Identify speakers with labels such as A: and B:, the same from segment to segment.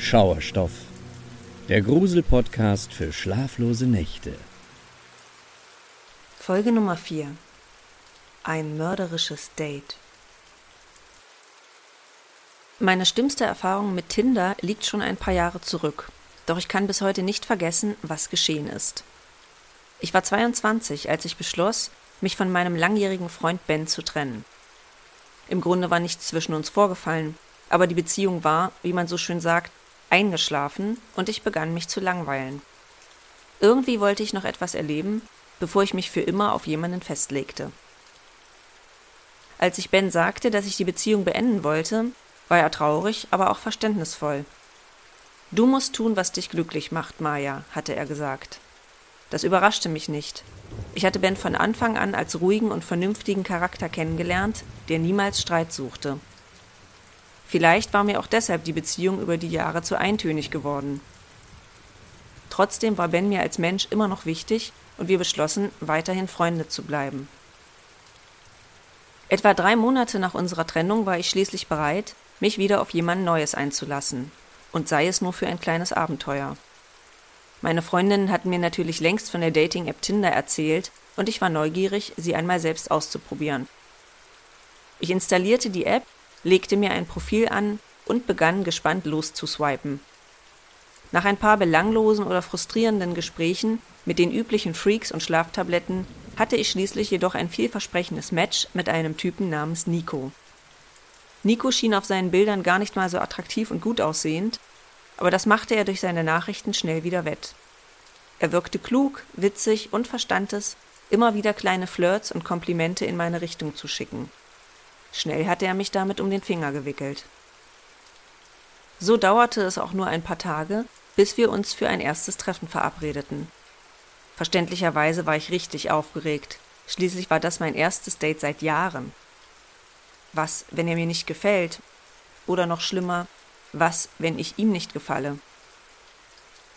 A: Schauerstoff, der Grusel-Podcast für schlaflose Nächte.
B: Folge Nummer 4 Ein mörderisches Date. Meine schlimmste Erfahrung mit Tinder liegt schon ein paar Jahre zurück, doch ich kann bis heute nicht vergessen, was geschehen ist. Ich war 22, als ich beschloss, mich von meinem langjährigen Freund Ben zu trennen. Im Grunde war nichts zwischen uns vorgefallen, aber die Beziehung war, wie man so schön sagt, eingeschlafen und ich begann mich zu langweilen. Irgendwie wollte ich noch etwas erleben, bevor ich mich für immer auf jemanden festlegte. Als ich Ben sagte, dass ich die Beziehung beenden wollte, war er traurig, aber auch verständnisvoll. Du musst tun, was dich glücklich macht, Maya, hatte er gesagt. Das überraschte mich nicht. Ich hatte Ben von Anfang an als ruhigen und vernünftigen Charakter kennengelernt, der niemals Streit suchte. Vielleicht war mir auch deshalb die Beziehung über die Jahre zu eintönig geworden. Trotzdem war Ben mir als Mensch immer noch wichtig und wir beschlossen, weiterhin Freunde zu bleiben. Etwa drei Monate nach unserer Trennung war ich schließlich bereit, mich wieder auf jemand Neues einzulassen, und sei es nur für ein kleines Abenteuer. Meine Freundinnen hatten mir natürlich längst von der Dating-App Tinder erzählt, und ich war neugierig, sie einmal selbst auszuprobieren. Ich installierte die App legte mir ein Profil an und begann gespannt loszuswipen. Nach ein paar belanglosen oder frustrierenden Gesprächen mit den üblichen Freaks und Schlaftabletten hatte ich schließlich jedoch ein vielversprechendes Match mit einem Typen namens Nico. Nico schien auf seinen Bildern gar nicht mal so attraktiv und gut aussehend, aber das machte er durch seine Nachrichten schnell wieder wett. Er wirkte klug, witzig und verstand es, immer wieder kleine Flirts und Komplimente in meine Richtung zu schicken. Schnell hatte er mich damit um den Finger gewickelt. So dauerte es auch nur ein paar Tage, bis wir uns für ein erstes Treffen verabredeten. Verständlicherweise war ich richtig aufgeregt. Schließlich war das mein erstes Date seit Jahren. Was, wenn er mir nicht gefällt? Oder noch schlimmer, was, wenn ich ihm nicht gefalle?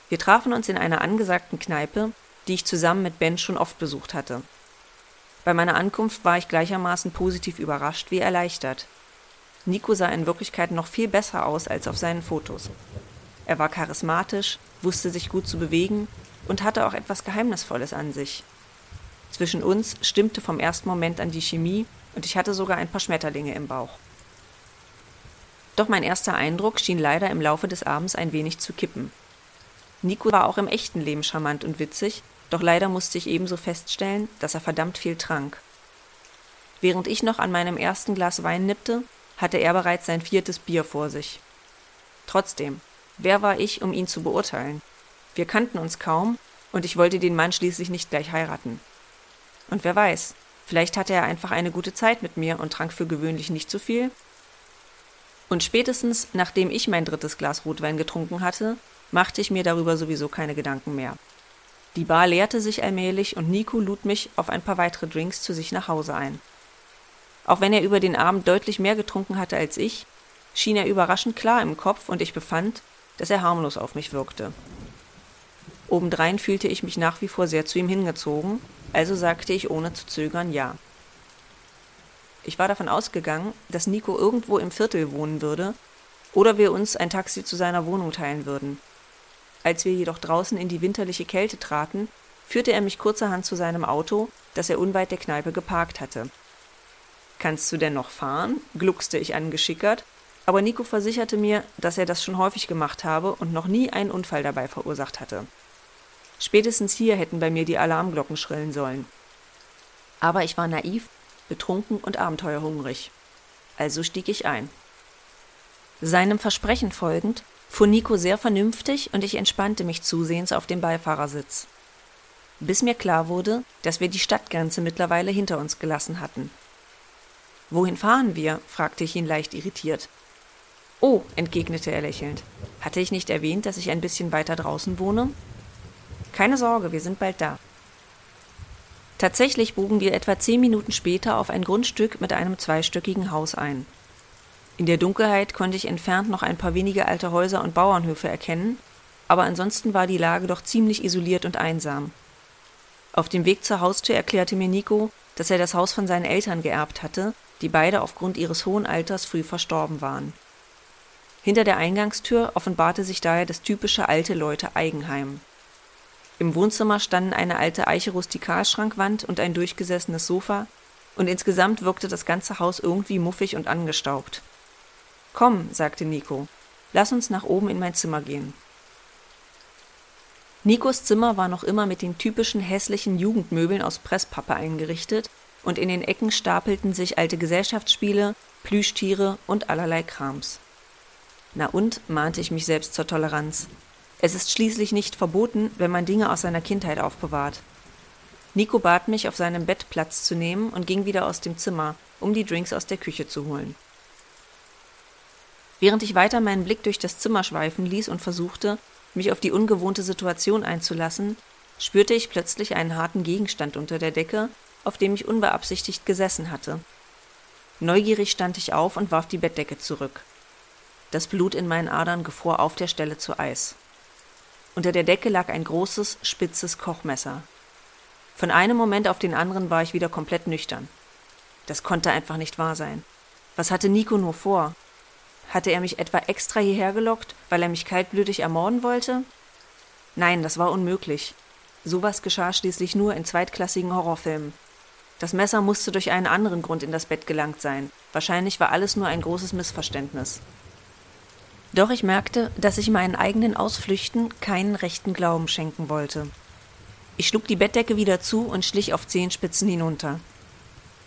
B: Wir trafen uns in einer angesagten Kneipe, die ich zusammen mit Ben schon oft besucht hatte. Bei meiner Ankunft war ich gleichermaßen positiv überrascht wie erleichtert. Nico sah in Wirklichkeit noch viel besser aus als auf seinen Fotos. Er war charismatisch, wusste sich gut zu bewegen und hatte auch etwas Geheimnisvolles an sich. Zwischen uns stimmte vom ersten Moment an die Chemie und ich hatte sogar ein paar Schmetterlinge im Bauch. Doch mein erster Eindruck schien leider im Laufe des Abends ein wenig zu kippen. Nico war auch im echten Leben charmant und witzig doch leider musste ich ebenso feststellen, dass er verdammt viel trank. Während ich noch an meinem ersten Glas Wein nippte, hatte er bereits sein viertes Bier vor sich. Trotzdem, wer war ich, um ihn zu beurteilen? Wir kannten uns kaum, und ich wollte den Mann schließlich nicht gleich heiraten. Und wer weiß, vielleicht hatte er einfach eine gute Zeit mit mir und trank für gewöhnlich nicht zu viel. Und spätestens, nachdem ich mein drittes Glas Rotwein getrunken hatte, machte ich mir darüber sowieso keine Gedanken mehr. Die Bar leerte sich allmählich und Nico lud mich auf ein paar weitere Drinks zu sich nach Hause ein. Auch wenn er über den Abend deutlich mehr getrunken hatte als ich, schien er überraschend klar im Kopf und ich befand, dass er harmlos auf mich wirkte. Obendrein fühlte ich mich nach wie vor sehr zu ihm hingezogen, also sagte ich ohne zu zögern ja. Ich war davon ausgegangen, dass Nico irgendwo im Viertel wohnen würde oder wir uns ein Taxi zu seiner Wohnung teilen würden. Als wir jedoch draußen in die winterliche Kälte traten, führte er mich kurzerhand zu seinem Auto, das er unweit der Kneipe geparkt hatte. Kannst du denn noch fahren? gluckste ich angeschickert, aber Nico versicherte mir, dass er das schon häufig gemacht habe und noch nie einen Unfall dabei verursacht hatte. Spätestens hier hätten bei mir die Alarmglocken schrillen sollen. Aber ich war naiv, betrunken und abenteuerhungrig. Also stieg ich ein. Seinem Versprechen folgend fuhr Nico sehr vernünftig und ich entspannte mich zusehends auf dem Beifahrersitz. Bis mir klar wurde, dass wir die Stadtgrenze mittlerweile hinter uns gelassen hatten. Wohin fahren wir? fragte ich ihn leicht irritiert. Oh, entgegnete er lächelnd. Hatte ich nicht erwähnt, dass ich ein bisschen weiter draußen wohne? Keine Sorge, wir sind bald da. Tatsächlich bogen wir etwa zehn Minuten später auf ein Grundstück mit einem zweistöckigen Haus ein. In der Dunkelheit konnte ich entfernt noch ein paar wenige alte Häuser und Bauernhöfe erkennen, aber ansonsten war die Lage doch ziemlich isoliert und einsam. Auf dem Weg zur Haustür erklärte mir Nico, dass er das Haus von seinen Eltern geerbt hatte, die beide aufgrund ihres hohen Alters früh verstorben waren. Hinter der Eingangstür offenbarte sich daher das typische alte Leute Eigenheim. Im Wohnzimmer standen eine alte Eiche Rustikalschrankwand und ein durchgesessenes Sofa, und insgesamt wirkte das ganze Haus irgendwie muffig und angestaubt. Komm, sagte Nico, lass uns nach oben in mein Zimmer gehen. Nikos Zimmer war noch immer mit den typischen hässlichen Jugendmöbeln aus Presspappe eingerichtet, und in den Ecken stapelten sich alte Gesellschaftsspiele, Plüschtiere und allerlei Krams. Na und, mahnte ich mich selbst zur Toleranz. Es ist schließlich nicht verboten, wenn man Dinge aus seiner Kindheit aufbewahrt. Nico bat mich, auf seinem Bett Platz zu nehmen und ging wieder aus dem Zimmer, um die Drinks aus der Küche zu holen. Während ich weiter meinen Blick durch das Zimmer schweifen ließ und versuchte, mich auf die ungewohnte Situation einzulassen, spürte ich plötzlich einen harten Gegenstand unter der Decke, auf dem ich unbeabsichtigt gesessen hatte. Neugierig stand ich auf und warf die Bettdecke zurück. Das Blut in meinen Adern gefror auf der Stelle zu Eis. Unter der Decke lag ein großes, spitzes Kochmesser. Von einem Moment auf den anderen war ich wieder komplett nüchtern. Das konnte einfach nicht wahr sein. Was hatte Nico nur vor? Hatte er mich etwa extra hierher gelockt, weil er mich kaltblütig ermorden wollte? Nein, das war unmöglich. Sowas geschah schließlich nur in zweitklassigen Horrorfilmen. Das Messer musste durch einen anderen Grund in das Bett gelangt sein. Wahrscheinlich war alles nur ein großes Missverständnis. Doch ich merkte, dass ich meinen eigenen Ausflüchten keinen rechten Glauben schenken wollte. Ich schlug die Bettdecke wieder zu und schlich auf Zehenspitzen hinunter.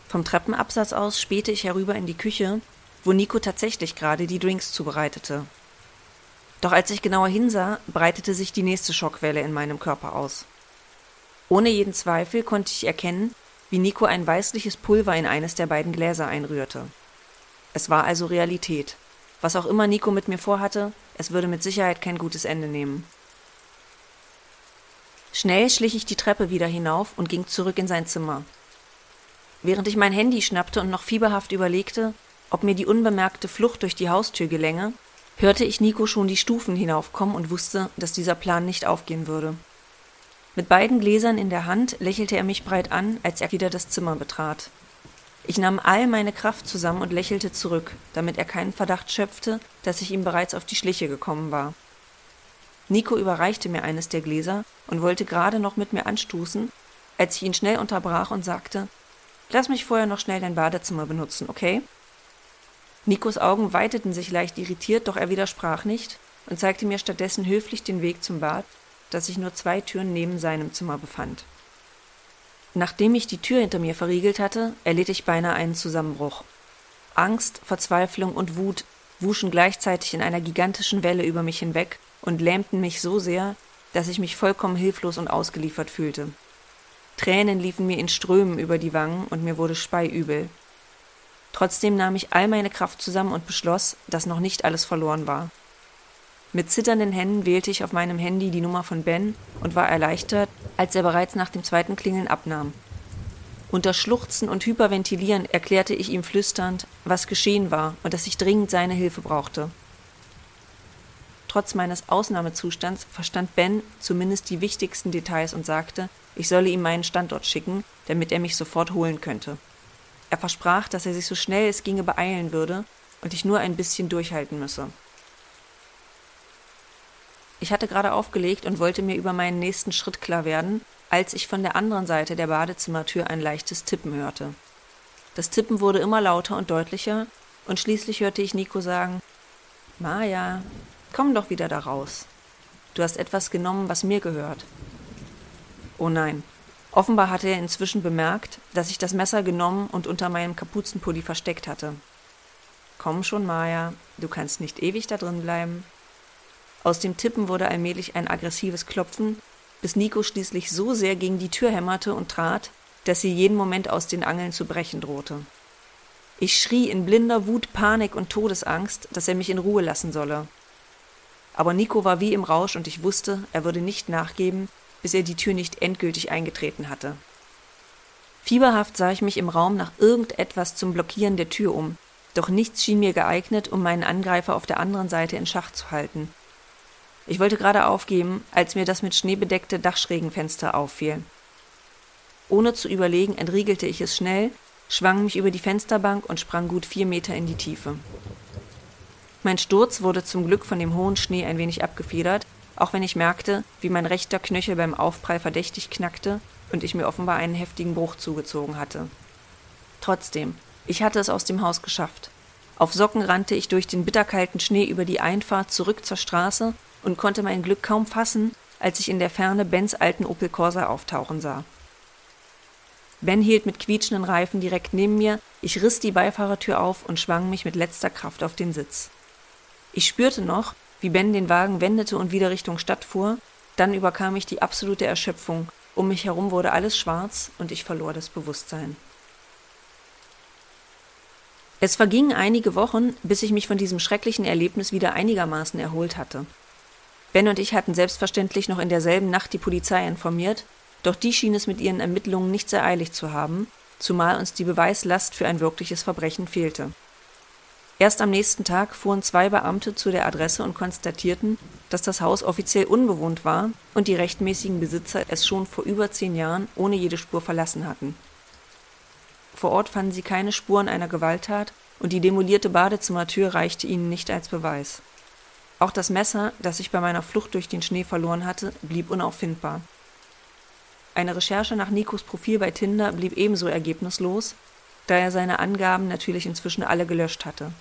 B: Vom Treppenabsatz aus spähte ich herüber in die Küche, wo Nico tatsächlich gerade die Drinks zubereitete. Doch als ich genauer hinsah, breitete sich die nächste Schockwelle in meinem Körper aus. Ohne jeden Zweifel konnte ich erkennen, wie Nico ein weißliches Pulver in eines der beiden Gläser einrührte. Es war also Realität. Was auch immer Nico mit mir vorhatte, es würde mit Sicherheit kein gutes Ende nehmen. Schnell schlich ich die Treppe wieder hinauf und ging zurück in sein Zimmer. Während ich mein Handy schnappte und noch fieberhaft überlegte, ob mir die unbemerkte Flucht durch die Haustür gelänge, hörte ich Nico schon die Stufen hinaufkommen und wusste, dass dieser Plan nicht aufgehen würde. Mit beiden Gläsern in der Hand lächelte er mich breit an, als er wieder das Zimmer betrat. Ich nahm all meine Kraft zusammen und lächelte zurück, damit er keinen Verdacht schöpfte, dass ich ihm bereits auf die Schliche gekommen war. Nico überreichte mir eines der Gläser und wollte gerade noch mit mir anstoßen, als ich ihn schnell unterbrach und sagte Lass mich vorher noch schnell dein Badezimmer benutzen, okay? Nikos Augen weiteten sich leicht irritiert, doch er widersprach nicht und zeigte mir stattdessen höflich den Weg zum Bad, das sich nur zwei Türen neben seinem Zimmer befand. Nachdem ich die Tür hinter mir verriegelt hatte, erlitt ich beinahe einen Zusammenbruch. Angst, Verzweiflung und Wut wuschen gleichzeitig in einer gigantischen Welle über mich hinweg und lähmten mich so sehr, dass ich mich vollkommen hilflos und ausgeliefert fühlte. Tränen liefen mir in Strömen über die Wangen und mir wurde speiübel. Trotzdem nahm ich all meine Kraft zusammen und beschloss, dass noch nicht alles verloren war. Mit zitternden Händen wählte ich auf meinem Handy die Nummer von Ben und war erleichtert, als er bereits nach dem zweiten Klingeln abnahm. Unter Schluchzen und Hyperventilieren erklärte ich ihm flüsternd, was geschehen war und dass ich dringend seine Hilfe brauchte. Trotz meines Ausnahmezustands verstand Ben zumindest die wichtigsten Details und sagte, ich solle ihm meinen Standort schicken, damit er mich sofort holen könnte. Er versprach, dass er sich so schnell es ginge beeilen würde und ich nur ein bisschen durchhalten müsse. Ich hatte gerade aufgelegt und wollte mir über meinen nächsten Schritt klar werden, als ich von der anderen Seite der Badezimmertür ein leichtes Tippen hörte. Das Tippen wurde immer lauter und deutlicher, und schließlich hörte ich Nico sagen Maja, komm doch wieder da raus. Du hast etwas genommen, was mir gehört. Oh nein, Offenbar hatte er inzwischen bemerkt, dass ich das Messer genommen und unter meinem Kapuzenpulli versteckt hatte. Komm schon, Maya, du kannst nicht ewig da drin bleiben. Aus dem Tippen wurde allmählich ein aggressives Klopfen, bis Nico schließlich so sehr gegen die Tür hämmerte und trat, dass sie jeden Moment aus den Angeln zu brechen drohte. Ich schrie in blinder Wut, Panik und Todesangst, dass er mich in Ruhe lassen solle. Aber Nico war wie im Rausch und ich wusste, er würde nicht nachgeben, bis er die Tür nicht endgültig eingetreten hatte. Fieberhaft sah ich mich im Raum nach irgendetwas zum Blockieren der Tür um, doch nichts schien mir geeignet, um meinen Angreifer auf der anderen Seite in Schach zu halten. Ich wollte gerade aufgeben, als mir das mit Schnee bedeckte Dachschrägenfenster auffiel. Ohne zu überlegen, entriegelte ich es schnell, schwang mich über die Fensterbank und sprang gut vier Meter in die Tiefe. Mein Sturz wurde zum Glück von dem hohen Schnee ein wenig abgefedert, auch wenn ich merkte, wie mein rechter Knöchel beim Aufprall verdächtig knackte und ich mir offenbar einen heftigen Bruch zugezogen hatte. Trotzdem, ich hatte es aus dem Haus geschafft. Auf Socken rannte ich durch den bitterkalten Schnee über die Einfahrt zurück zur Straße und konnte mein Glück kaum fassen, als ich in der Ferne Bens alten Opel Corsa auftauchen sah. Ben hielt mit quietschenden Reifen direkt neben mir, ich riss die Beifahrertür auf und schwang mich mit letzter Kraft auf den Sitz. Ich spürte noch, wie Ben den Wagen wendete und wieder Richtung Stadt fuhr, dann überkam mich die absolute Erschöpfung, um mich herum wurde alles schwarz und ich verlor das Bewusstsein. Es vergingen einige Wochen, bis ich mich von diesem schrecklichen Erlebnis wieder einigermaßen erholt hatte. Ben und ich hatten selbstverständlich noch in derselben Nacht die Polizei informiert, doch die schien es mit ihren Ermittlungen nicht sehr eilig zu haben, zumal uns die Beweislast für ein wirkliches Verbrechen fehlte. Erst am nächsten Tag fuhren zwei Beamte zu der Adresse und konstatierten, dass das Haus offiziell unbewohnt war und die rechtmäßigen Besitzer es schon vor über zehn Jahren ohne jede Spur verlassen hatten. Vor Ort fanden sie keine Spuren einer Gewalttat und die demolierte Badezimmertür reichte ihnen nicht als Beweis. Auch das Messer, das ich bei meiner Flucht durch den Schnee verloren hatte, blieb unauffindbar. Eine Recherche nach Nikos Profil bei Tinder blieb ebenso ergebnislos, da er seine Angaben natürlich inzwischen alle gelöscht hatte.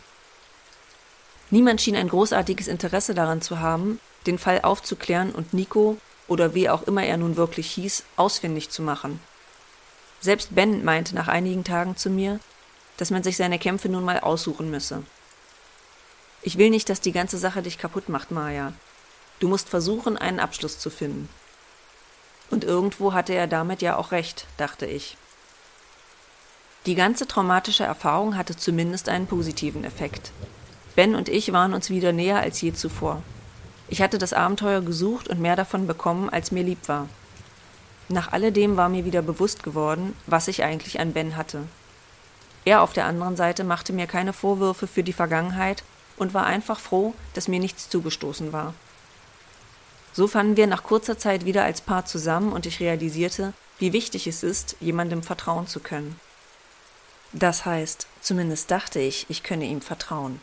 B: Niemand schien ein großartiges Interesse daran zu haben, den Fall aufzuklären und Nico, oder wie auch immer er nun wirklich hieß, ausfindig zu machen. Selbst Ben meinte nach einigen Tagen zu mir, dass man sich seine Kämpfe nun mal aussuchen müsse. Ich will nicht, dass die ganze Sache dich kaputt macht, Maya. Du musst versuchen, einen Abschluss zu finden. Und irgendwo hatte er damit ja auch recht, dachte ich. Die ganze traumatische Erfahrung hatte zumindest einen positiven Effekt. Ben und ich waren uns wieder näher als je zuvor. Ich hatte das Abenteuer gesucht und mehr davon bekommen, als mir lieb war. Nach alledem war mir wieder bewusst geworden, was ich eigentlich an Ben hatte. Er auf der anderen Seite machte mir keine Vorwürfe für die Vergangenheit und war einfach froh, dass mir nichts zugestoßen war. So fanden wir nach kurzer Zeit wieder als Paar zusammen und ich realisierte, wie wichtig es ist, jemandem vertrauen zu können. Das heißt, zumindest dachte ich, ich könne ihm vertrauen.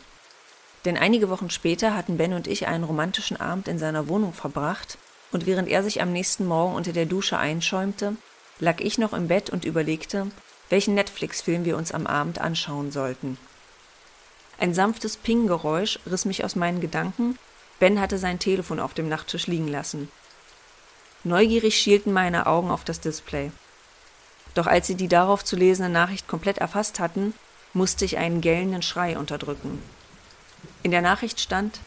B: Denn einige Wochen später hatten Ben und ich einen romantischen Abend in seiner Wohnung verbracht, und während er sich am nächsten Morgen unter der Dusche einschäumte, lag ich noch im Bett und überlegte, welchen Netflix-Film wir uns am Abend anschauen sollten. Ein sanftes Ping-Geräusch riss mich aus meinen Gedanken, Ben hatte sein Telefon auf dem Nachttisch liegen lassen. Neugierig schielten meine Augen auf das Display. Doch als sie die darauf zu lesende Nachricht komplett erfasst hatten, musste ich einen gellenden Schrei unterdrücken. In der Nachricht stand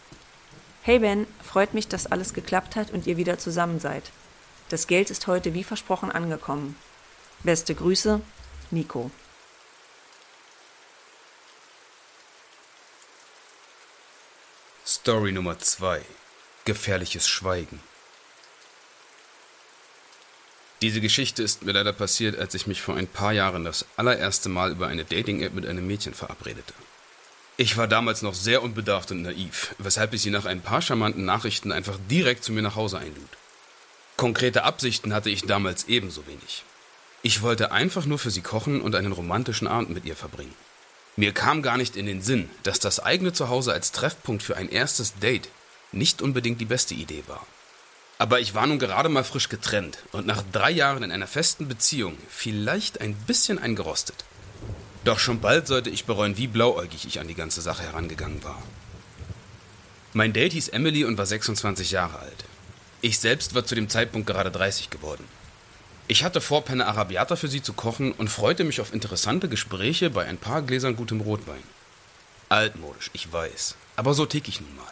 B: Hey Ben, freut mich, dass alles geklappt hat und ihr wieder zusammen seid. Das Geld ist heute wie versprochen angekommen. Beste Grüße, Nico.
C: Story Nummer 2 Gefährliches Schweigen Diese Geschichte ist mir leider passiert, als ich mich vor ein paar Jahren das allererste Mal über eine Dating-App mit einem Mädchen verabredete. Ich war damals noch sehr unbedarft und naiv, weshalb ich sie nach ein paar charmanten Nachrichten einfach direkt zu mir nach Hause einlud. Konkrete Absichten hatte ich damals ebenso wenig. Ich wollte einfach nur für sie kochen und einen romantischen Abend mit ihr verbringen. Mir kam gar nicht in den Sinn, dass das eigene Zuhause als Treffpunkt für ein erstes Date nicht unbedingt die beste Idee war. Aber ich war nun gerade mal frisch getrennt und nach drei Jahren in einer festen Beziehung vielleicht ein bisschen eingerostet. Doch schon bald sollte ich bereuen, wie blauäugig ich an die ganze Sache herangegangen war. Mein Date hieß Emily und war 26 Jahre alt. Ich selbst war zu dem Zeitpunkt gerade 30 geworden. Ich hatte vor, Penne Arabiata für sie zu kochen und freute mich auf interessante Gespräche bei ein paar Gläsern gutem Rotwein. Altmodisch, ich weiß, aber so tick ich nun mal.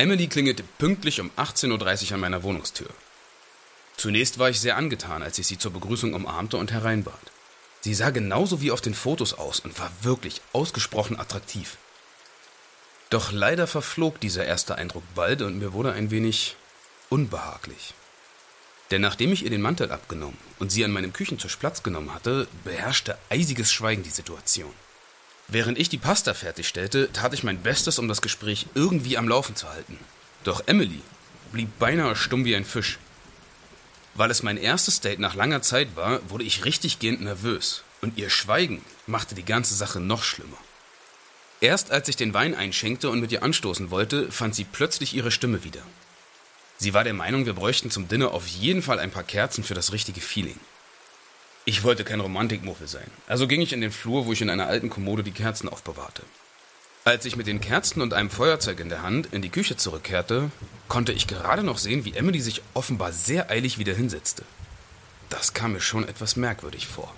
C: Emily klingelte pünktlich um 18.30 Uhr an meiner Wohnungstür. Zunächst war ich sehr angetan, als ich sie zur Begrüßung umarmte und hereinbat. Sie sah genauso wie auf den Fotos aus und war wirklich ausgesprochen attraktiv. Doch leider verflog dieser erste Eindruck bald und mir wurde ein wenig unbehaglich. Denn nachdem ich ihr den Mantel abgenommen und sie an meinem Küchentisch Platz genommen hatte, beherrschte eisiges Schweigen die Situation. Während ich die Pasta fertigstellte, tat ich mein Bestes, um das Gespräch irgendwie am Laufen zu halten. Doch Emily blieb beinahe stumm wie ein Fisch. Weil es mein erstes Date nach langer Zeit war, wurde ich richtig gehend nervös. Und ihr Schweigen machte die ganze Sache noch schlimmer. Erst als ich den Wein einschenkte und mit ihr anstoßen wollte, fand sie plötzlich ihre Stimme wieder. Sie war der Meinung, wir bräuchten zum Dinner auf jeden Fall ein paar Kerzen für das richtige Feeling. Ich wollte kein Romantikmuffel sein, also ging ich in den Flur, wo ich in einer alten Kommode die Kerzen aufbewahrte. Als ich mit den Kerzen und einem Feuerzeug in der Hand in die Küche zurückkehrte, konnte ich gerade noch sehen, wie Emily sich offenbar sehr eilig wieder hinsetzte. Das kam mir schon etwas merkwürdig vor.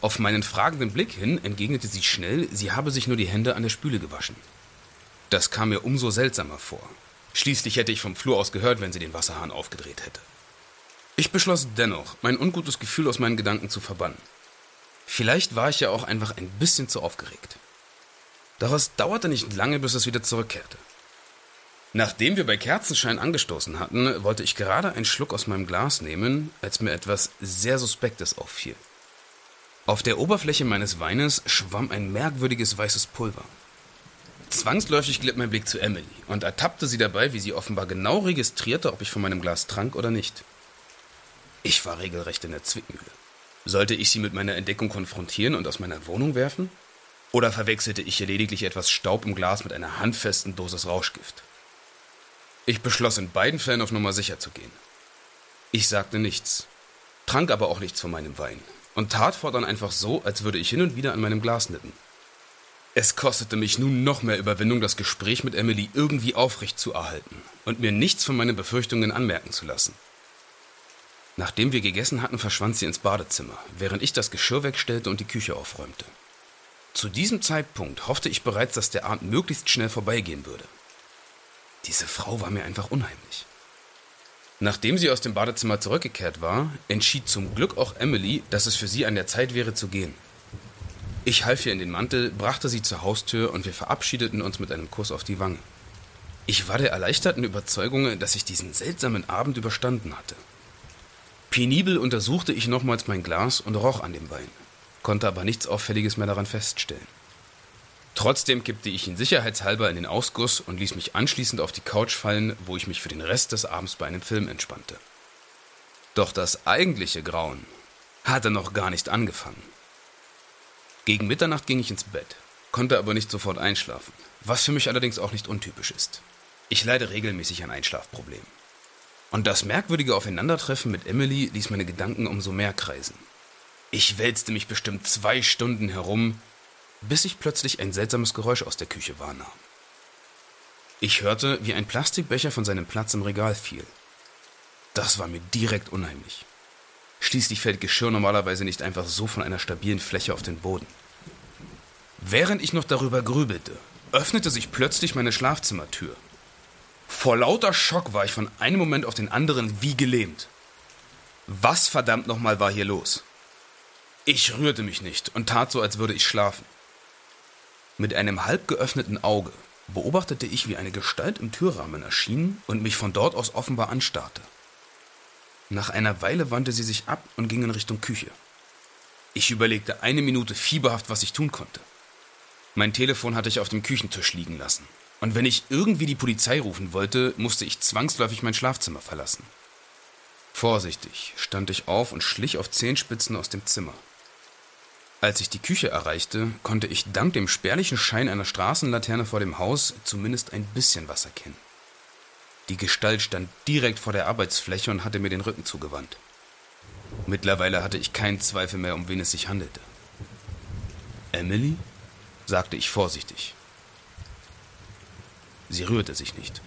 C: Auf meinen fragenden Blick hin entgegnete sie schnell, sie habe sich nur die Hände an der Spüle gewaschen. Das kam mir umso seltsamer vor. Schließlich hätte ich vom Flur aus gehört, wenn sie den Wasserhahn aufgedreht hätte. Ich beschloss dennoch, mein ungutes Gefühl aus meinen Gedanken zu verbannen. Vielleicht war ich ja auch einfach ein bisschen zu aufgeregt. Doch es dauerte nicht lange, bis es wieder zurückkehrte. Nachdem wir bei Kerzenschein angestoßen hatten, wollte ich gerade einen Schluck aus meinem Glas nehmen, als mir etwas sehr Suspektes auffiel. Auf der Oberfläche meines Weines schwamm ein merkwürdiges weißes Pulver. Zwangsläufig glitt mein Blick zu Emily und ertappte sie dabei, wie sie offenbar genau registrierte, ob ich von meinem Glas trank oder nicht. Ich war regelrecht in der Zwickmühle. Sollte ich sie mit meiner Entdeckung konfrontieren und aus meiner Wohnung werfen? Oder verwechselte ich hier lediglich etwas Staub im Glas mit einer handfesten Dosis Rauschgift? Ich beschloss in beiden Fällen auf Nummer sicher zu gehen. Ich sagte nichts, trank aber auch nichts von meinem Wein und tat fortan einfach so, als würde ich hin und wieder an meinem Glas nippen. Es kostete mich nun noch mehr Überwindung, das Gespräch mit Emily irgendwie aufrecht zu erhalten und mir nichts von meinen Befürchtungen anmerken zu lassen. Nachdem wir gegessen hatten, verschwand sie ins Badezimmer, während ich das Geschirr wegstellte und die Küche aufräumte. Zu diesem Zeitpunkt hoffte ich bereits, dass der Abend möglichst schnell vorbeigehen würde. Diese Frau war mir einfach unheimlich. Nachdem sie aus dem Badezimmer zurückgekehrt war, entschied zum Glück auch Emily, dass es für sie an der Zeit wäre zu gehen. Ich half ihr in den Mantel, brachte sie zur Haustür und wir verabschiedeten uns mit einem Kuss auf die Wange. Ich war der erleichterten Überzeugung, dass ich diesen seltsamen Abend überstanden hatte. Penibel untersuchte ich nochmals mein Glas und roch an dem Wein, konnte aber nichts Auffälliges mehr daran feststellen. Trotzdem kippte ich ihn sicherheitshalber in den Ausguss und ließ mich anschließend auf die Couch fallen, wo ich mich für den Rest des Abends bei einem Film entspannte. Doch das eigentliche Grauen hatte noch gar nicht angefangen. Gegen Mitternacht ging ich ins Bett, konnte aber nicht sofort einschlafen, was für mich allerdings auch nicht untypisch ist. Ich leide regelmäßig an Einschlafproblemen. Und das merkwürdige Aufeinandertreffen mit Emily ließ meine Gedanken umso mehr kreisen. Ich wälzte mich bestimmt zwei Stunden herum, bis ich plötzlich ein seltsames Geräusch aus der Küche wahrnahm. Ich hörte, wie ein Plastikbecher von seinem Platz im Regal fiel. Das war mir direkt unheimlich. Schließlich fällt Geschirr normalerweise nicht einfach so von einer stabilen Fläche auf den Boden. Während ich noch darüber grübelte, öffnete sich plötzlich meine Schlafzimmertür. Vor lauter Schock war ich von einem Moment auf den anderen wie gelähmt. Was verdammt nochmal war hier los? Ich rührte mich nicht und tat so, als würde ich schlafen. Mit einem halb geöffneten Auge beobachtete ich, wie eine Gestalt im Türrahmen erschien und mich von dort aus offenbar anstarrte. Nach einer Weile wandte sie sich ab und ging in Richtung Küche. Ich überlegte eine Minute fieberhaft, was ich tun konnte. Mein Telefon hatte ich auf dem Küchentisch liegen lassen. Und wenn ich irgendwie die Polizei rufen wollte, musste ich zwangsläufig mein Schlafzimmer verlassen. Vorsichtig stand ich auf und schlich auf Zehenspitzen aus dem Zimmer. Als ich die Küche erreichte, konnte ich dank dem spärlichen Schein einer Straßenlaterne vor dem Haus zumindest ein bisschen was erkennen. Die Gestalt stand direkt vor der Arbeitsfläche und hatte mir den Rücken zugewandt. Mittlerweile hatte ich keinen Zweifel mehr, um wen es sich handelte. Emily? sagte ich vorsichtig. Sie rührte sich nicht.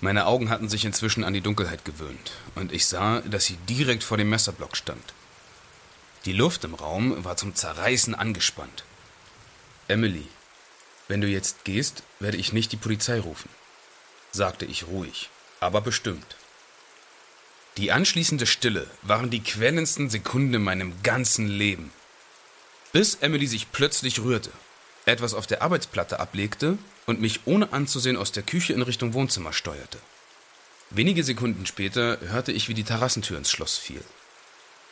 C: Meine Augen hatten sich inzwischen an die Dunkelheit gewöhnt, und ich sah, dass sie direkt vor dem Messerblock stand. Die Luft im Raum war zum Zerreißen angespannt. Emily, wenn du jetzt gehst, werde ich nicht die Polizei rufen, sagte ich ruhig, aber bestimmt. Die anschließende Stille waren die quälendsten Sekunden in meinem ganzen Leben. Bis Emily sich plötzlich rührte, etwas auf der Arbeitsplatte ablegte und mich ohne anzusehen aus der Küche in Richtung Wohnzimmer steuerte. Wenige Sekunden später hörte ich, wie die Terrassentür ins Schloss fiel.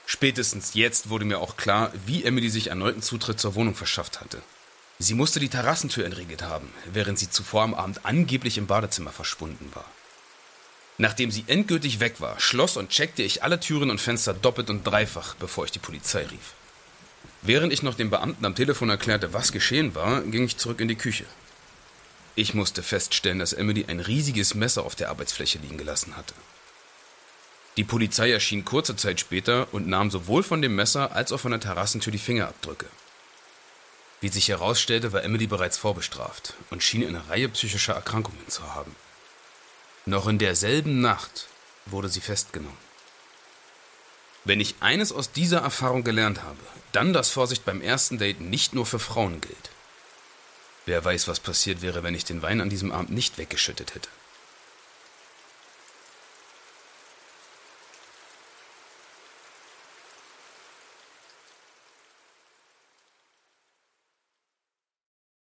C: Spätestens jetzt wurde mir auch klar, wie Emily sich erneuten Zutritt zur Wohnung verschafft hatte. Sie musste die Terrassentür entriegelt haben, während sie zuvor am Abend angeblich im Badezimmer verschwunden war. Nachdem sie endgültig weg war, schloss und checkte ich alle Türen und Fenster doppelt und dreifach, bevor ich die Polizei rief. Während ich noch dem Beamten am Telefon erklärte, was geschehen war, ging ich zurück in die Küche. Ich musste feststellen, dass Emily ein riesiges Messer auf der Arbeitsfläche liegen gelassen hatte. Die Polizei erschien kurze Zeit später und nahm sowohl von dem Messer als auch von der Terrassentür die Fingerabdrücke. Wie sich herausstellte, war Emily bereits vorbestraft und schien eine Reihe psychischer Erkrankungen zu haben. Noch in derselben Nacht wurde sie festgenommen. Wenn ich eines aus dieser Erfahrung gelernt habe, dann, dass Vorsicht beim ersten Date nicht nur für Frauen gilt. Wer weiß, was passiert wäre, wenn ich den Wein an diesem Abend nicht weggeschüttet hätte.